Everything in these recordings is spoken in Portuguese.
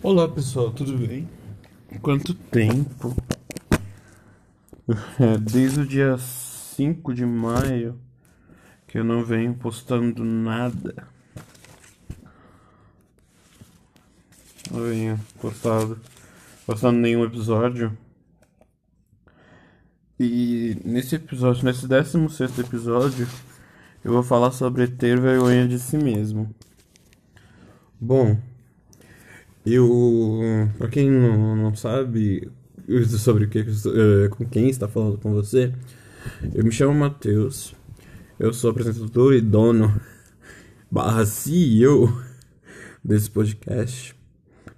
Olá pessoal, tudo bem? Quanto tempo? É, desde o dia 5 de maio que eu não venho postando nada. Não venho postado, postando nenhum episódio. E nesse episódio, nesse 16 episódio, eu vou falar sobre ter vergonha de si mesmo. Bom, eu, pra quem não, sabe sobre o que, uh, com quem está falando com você, eu me chamo Matheus, eu sou apresentador e dono barra CEO desse podcast.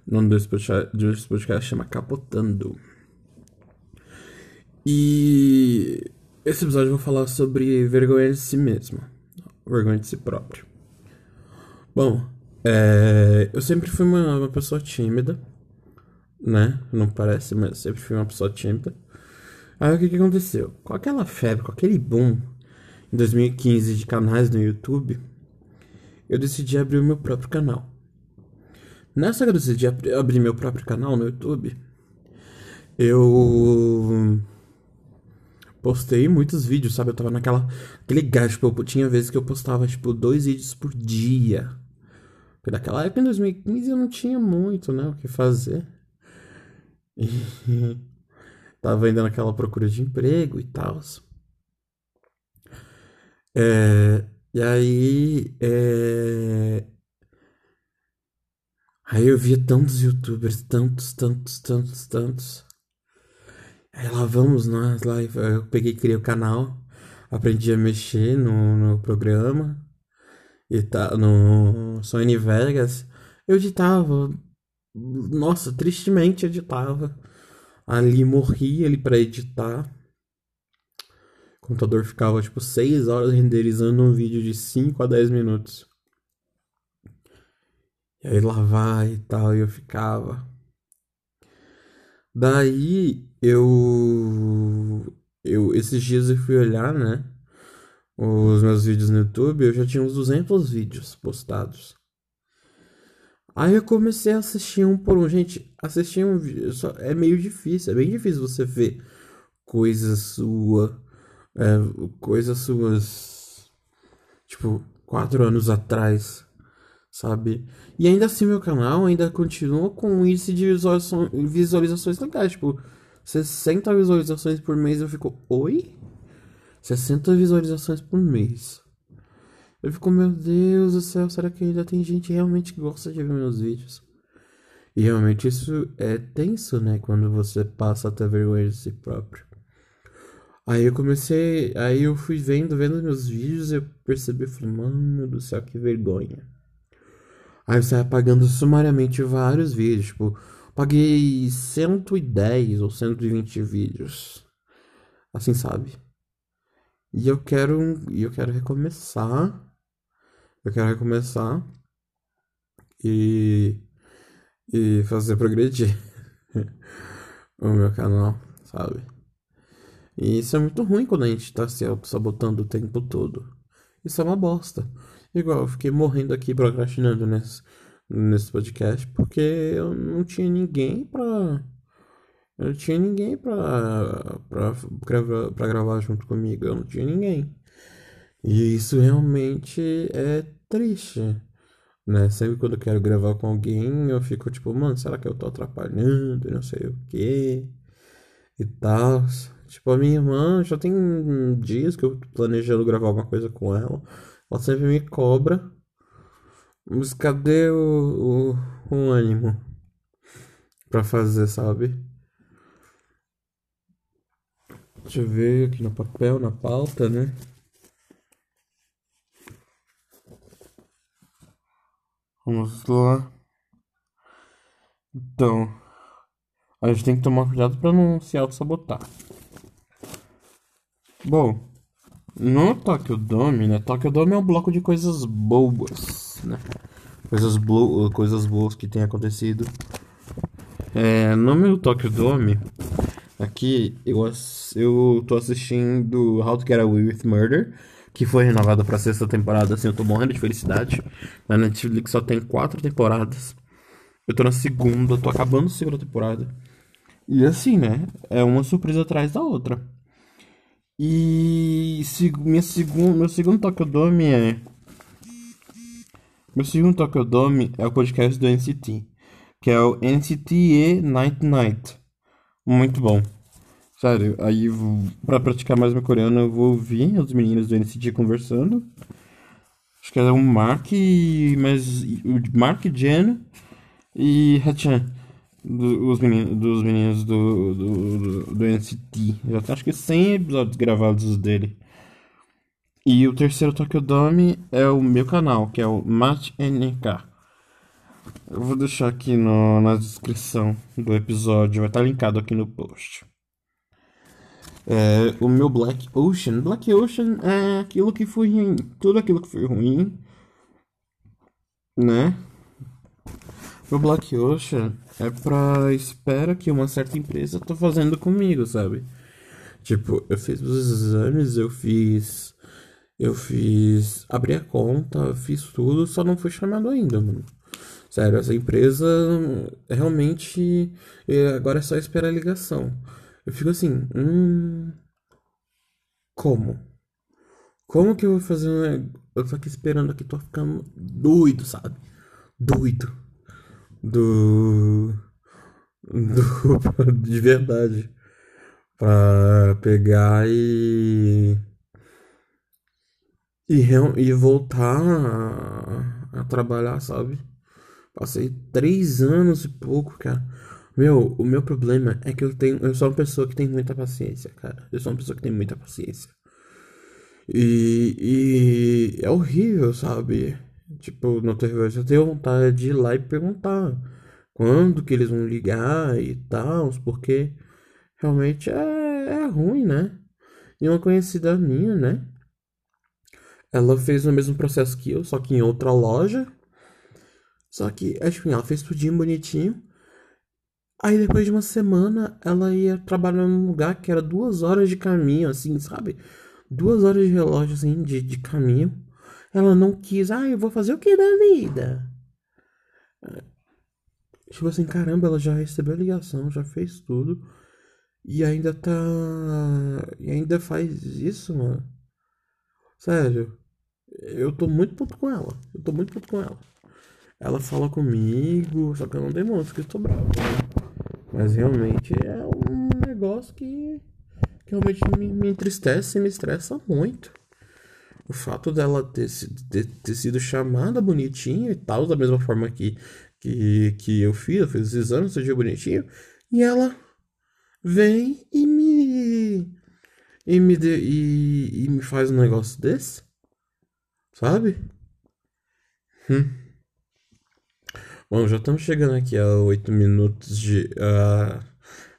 O nome desse podcast, desse podcast chama Capotando. E esse episódio eu vou falar sobre vergonha de si mesmo, vergonha de si próprio. Bom, é, eu sempre fui uma, uma pessoa tímida, né? Não parece, mas sempre fui uma pessoa tímida. Aí o que, que aconteceu? Com aquela febre, com aquele boom em 2015 de canais no YouTube, eu decidi abrir o meu próprio canal. Nessa que eu decidi abrir meu próprio canal no YouTube, eu postei muitos vídeos, sabe? Eu tava naquela. Aquele tipo, eu tinha vezes que eu postava, tipo, dois vídeos por dia. Porque naquela época, em 2015, eu não tinha muito, né, o que fazer. E tava ainda naquela procura de emprego e tal. É, e aí, é... Aí eu via tantos youtubers, tantos, tantos, tantos, tantos. Aí lá vamos nós, lá eu peguei, criei o canal, aprendi a mexer no, no programa e tá no Sony Vegas, eu editava. Nossa, tristemente editava. Ali morria ali para editar. O computador ficava tipo 6 horas renderizando um vídeo de 5 a 10 minutos. E aí lá vai e tal, e eu ficava. Daí eu eu esses dias eu fui olhar, né? Os meus vídeos no YouTube, eu já tinha uns 200 vídeos postados. Aí eu comecei a assistir um por um. Gente, assistir um vídeo só é meio difícil, é bem difícil você ver coisas sua, é, coisas suas, tipo, quatro anos atrás, sabe? E ainda assim meu canal ainda continua com um índice de visualizações, visualizações legais, tipo, 60 visualizações por mês eu fico, oi? 60 visualizações por mês. Eu fico, meu Deus do céu, será que ainda tem gente realmente que gosta de ver meus vídeos? E realmente isso é tenso, né? Quando você passa a ter vergonha de si próprio. Aí eu comecei, aí eu fui vendo, vendo meus vídeos, eu percebi, falei, mano do céu, que vergonha. Aí eu saí apagando sumariamente vários vídeos, tipo, paguei 110 ou 120 vídeos. Assim, sabe? E eu quero, eu quero recomeçar. Eu quero recomeçar e, e fazer progredir o meu canal, sabe? E isso é muito ruim quando a gente tá se auto-sabotando o tempo todo. Isso é uma bosta. Igual, eu fiquei morrendo aqui procrastinando nesse, nesse podcast porque eu não tinha ninguém pra eu não tinha ninguém pra, pra, gravar, pra gravar junto comigo. Eu não tinha ninguém. E isso realmente é triste. Né? Sempre quando eu quero gravar com alguém, eu fico tipo, mano, será que eu tô atrapalhando? Não sei o que. E tal. Tipo, a minha irmã já tem dias que eu tô planejando gravar alguma coisa com ela. Ela sempre me cobra. Mas cadê o, o, o ânimo pra fazer, sabe? Deixa eu ver aqui no papel, na pauta, né? Vamos lá. Então, a gente tem que tomar cuidado para não se auto-sabotar. Bom, no Tokyo Dome, né? Tokyo Dome é um bloco de coisas boas, né? Coisas, coisas boas que tem acontecido. É, no meu Tokyo Dome, Aqui eu, eu tô assistindo How to Get Away with Murder, que foi renovado pra sexta temporada, assim, eu tô morrendo de felicidade. Na Netflix só tem quatro temporadas. Eu tô na segunda, tô acabando a segunda temporada. E assim, né? É uma surpresa atrás da outra. E se, minha segun, meu segundo Tokyo é. Meu segundo Tokyo é o podcast do NCT, que é o NCT Night Night. Muito bom. Sério, aí pra praticar mais meu coreano eu vou ouvir os meninos do NCT conversando. Acho que é o Mark, mas o Mark Jen e Hachan, do, os meninos, dos meninos do, do, do, do NCT. Já tem acho que 100 episódios gravados dele. E o terceiro Tokyo Dome é o meu canal, que é o Match NK. Eu vou deixar aqui no, na descrição do episódio, vai estar linkado aqui no post. É, o meu Black Ocean. Black Ocean é aquilo que foi ruim. Tudo aquilo que foi ruim. Né? O Black Ocean é pra espera que uma certa empresa tá fazendo comigo, sabe? Tipo, eu fiz os exames, eu fiz. Eu fiz. Abri a conta, fiz tudo, só não fui chamado ainda, mano. Sério, essa empresa realmente. Agora é só esperar a ligação. Eu fico assim, hum. Como? Como que eu vou fazer um... Eu tô aqui esperando aqui, tô ficando doido, sabe? Doido. Do. Do. De verdade. Pra pegar e. E, e voltar a, a trabalhar, sabe? Passei três anos e pouco, cara. Meu, o meu problema é que eu tenho. Eu sou uma pessoa que tem muita paciência, cara. Eu sou uma pessoa que tem muita paciência. E, e é horrível, sabe? Tipo, no terror eu tenho vontade de ir lá e perguntar quando que eles vão ligar e tal, porque realmente é, é ruim, né? E uma conhecida minha, né? Ela fez o mesmo processo que eu, só que em outra loja. Só que, que ela fez tudinho bonitinho. Aí depois de uma semana ela ia trabalhar num lugar que era duas horas de caminho, assim, sabe? Duas horas de relógio, assim, de, de caminho. Ela não quis, ah, eu vou fazer o que da vida? Tipo assim, caramba, ela já recebeu a ligação, já fez tudo. E ainda tá. E ainda faz isso, mano. Sério. Eu tô muito puto com ela. Eu tô muito puto com ela. Ela fala comigo, só que eu não demonstro que tô bravo, né? Mas realmente é um negócio que, que realmente me, me entristece e me estressa muito. O fato dela ter, ter, ter sido chamada bonitinha e tal, da mesma forma que, que, que eu fiz, eu fiz os exames, dia bonitinho, e ela vem e me. E me, de, e, e me faz um negócio desse? Sabe? Hum. Bom, já estamos chegando aqui a 8 minutos de. Uh,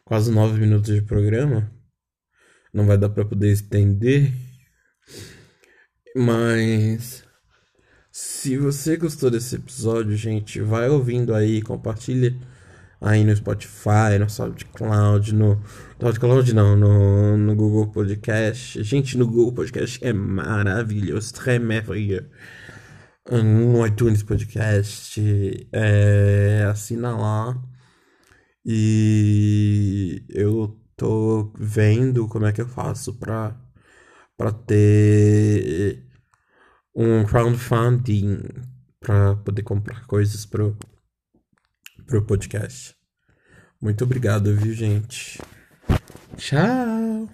quase 9 minutos de programa. Não vai dar para poder estender. Mas. Se você gostou desse episódio, gente, vai ouvindo aí, compartilha aí no Spotify, no SoundCloud, no SoundCloud não, no, no Google Podcast. Gente, no Google Podcast é maravilhoso, très merveilleux no iTunes Podcast, é, assina lá. E eu tô vendo como é que eu faço pra, pra ter um crowdfunding pra poder comprar coisas pro, pro podcast. Muito obrigado, viu, gente? Tchau!